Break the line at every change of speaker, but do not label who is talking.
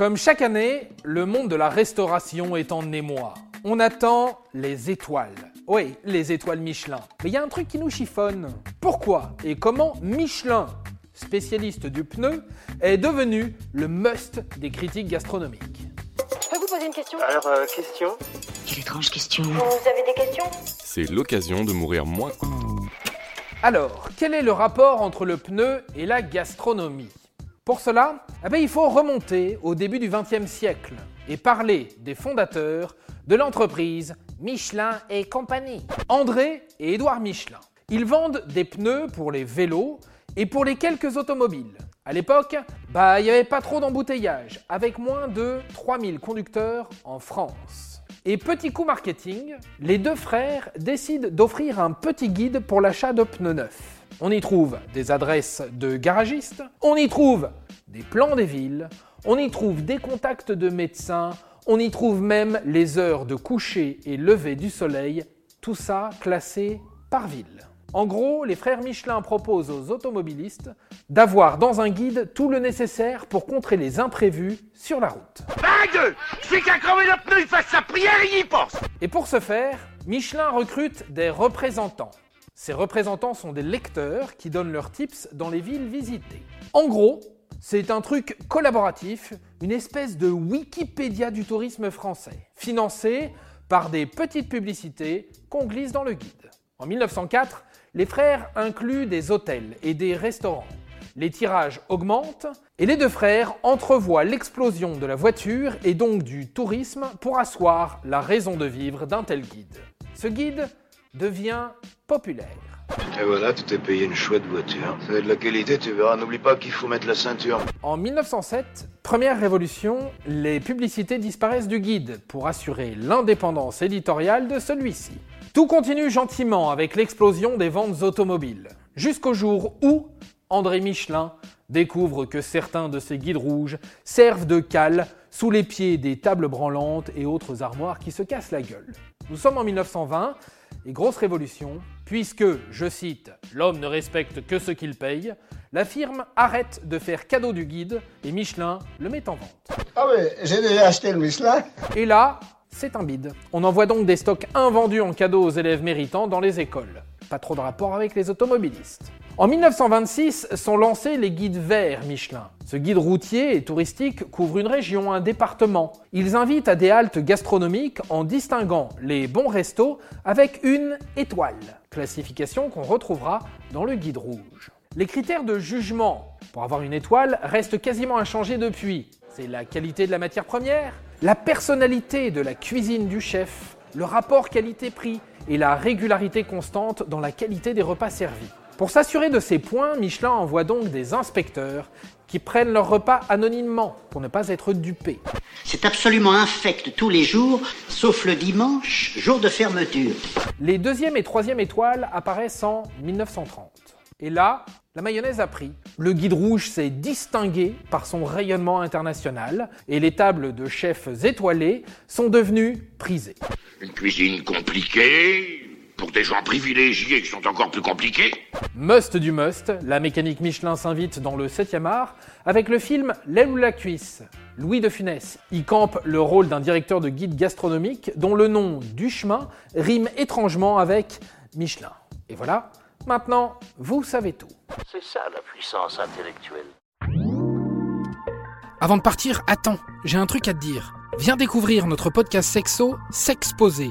Comme chaque année, le monde de la restauration est en émoi. On attend les étoiles. Oui, les étoiles Michelin. Mais il y a un truc qui nous chiffonne. Pourquoi et comment Michelin, spécialiste du pneu, est devenu le must des critiques gastronomiques
Je peux vous poser une question?
Alors, euh, question?
Quelle étrange question.
Vous avez des questions?
C'est l'occasion de mourir moins.
Alors, quel est le rapport entre le pneu et la gastronomie? Pour cela, eh il faut remonter au début du XXe siècle et parler des fondateurs de l'entreprise Michelin et compagnie, André et Édouard Michelin. Ils vendent des pneus pour les vélos et pour les quelques automobiles. À l'époque, bah, il n'y avait pas trop d'embouteillage, avec moins de 3000 conducteurs en France. Et petit coup marketing, les deux frères décident d'offrir un petit guide pour l'achat de pneus neufs. On y trouve des adresses de garagistes, on y trouve des plans des villes, on y trouve des contacts de médecins, on y trouve même les heures de coucher et lever du soleil, tout ça classé par ville. En gros, les frères Michelin proposent aux automobilistes d'avoir dans un guide tout le nécessaire pour contrer les imprévus sur la route.
Dingue C'est qu'à crever le pneu, il fasse sa prière et il y pense
Et pour ce faire, Michelin recrute des représentants. Ces représentants sont des lecteurs qui donnent leurs tips dans les villes visitées. En gros, c'est un truc collaboratif, une espèce de Wikipédia du tourisme français, financé par des petites publicités qu'on glisse dans le guide. En 1904, les frères incluent des hôtels et des restaurants. Les tirages augmentent et les deux frères entrevoient l'explosion de la voiture et donc du tourisme pour asseoir la raison de vivre d'un tel guide. Ce guide devient populaire.
Et voilà, tu t'es payé une chouette voiture. C'est de la qualité, tu verras. N'oublie pas qu'il faut mettre la ceinture.
En 1907, première révolution, les publicités disparaissent du guide pour assurer l'indépendance éditoriale de celui-ci. Tout continue gentiment avec l'explosion des ventes automobiles, jusqu'au jour où André Michelin découvre que certains de ces guides rouges servent de cale sous les pieds des tables branlantes et autres armoires qui se cassent la gueule. Nous sommes en 1920 et grosse révolution, puisque, je cite, l'homme ne respecte que ce qu'il paye, la firme arrête de faire cadeau du guide et Michelin le met en vente.
Ah ouais, j'ai déjà acheté le Michelin.
Et là, c'est un bide. On envoie donc des stocks invendus en cadeau aux élèves méritants dans les écoles. Pas trop de rapport avec les automobilistes. En 1926 sont lancés les guides verts Michelin. Ce guide routier et touristique couvre une région, un département. Ils invitent à des haltes gastronomiques en distinguant les bons restos avec une étoile, classification qu'on retrouvera dans le guide rouge. Les critères de jugement pour avoir une étoile restent quasiment inchangés depuis. C'est la qualité de la matière première, la personnalité de la cuisine du chef, le rapport qualité-prix et la régularité constante dans la qualité des repas servis. Pour s'assurer de ces points, Michelin envoie donc des inspecteurs qui prennent leur repas anonymement pour ne pas être dupés.
C'est absolument infect tous les jours, sauf le dimanche, jour de fermeture.
Les deuxième et troisième étoiles apparaissent en 1930. Et là, la mayonnaise a pris. Le guide rouge s'est distingué par son rayonnement international et les tables de chefs étoilés sont devenues prisées.
Une cuisine compliquée, pour des gens privilégiés qui sont encore plus compliqués.
Must du must, la mécanique Michelin s'invite dans le 7e art avec le film L'aile ou la cuisse. Louis de Funès y campe le rôle d'un directeur de guide gastronomique dont le nom du chemin rime étrangement avec Michelin. Et voilà, maintenant vous savez tout.
C'est ça la puissance intellectuelle.
Avant de partir, attends, j'ai un truc à te dire. Viens découvrir notre podcast sexo, S'exposer.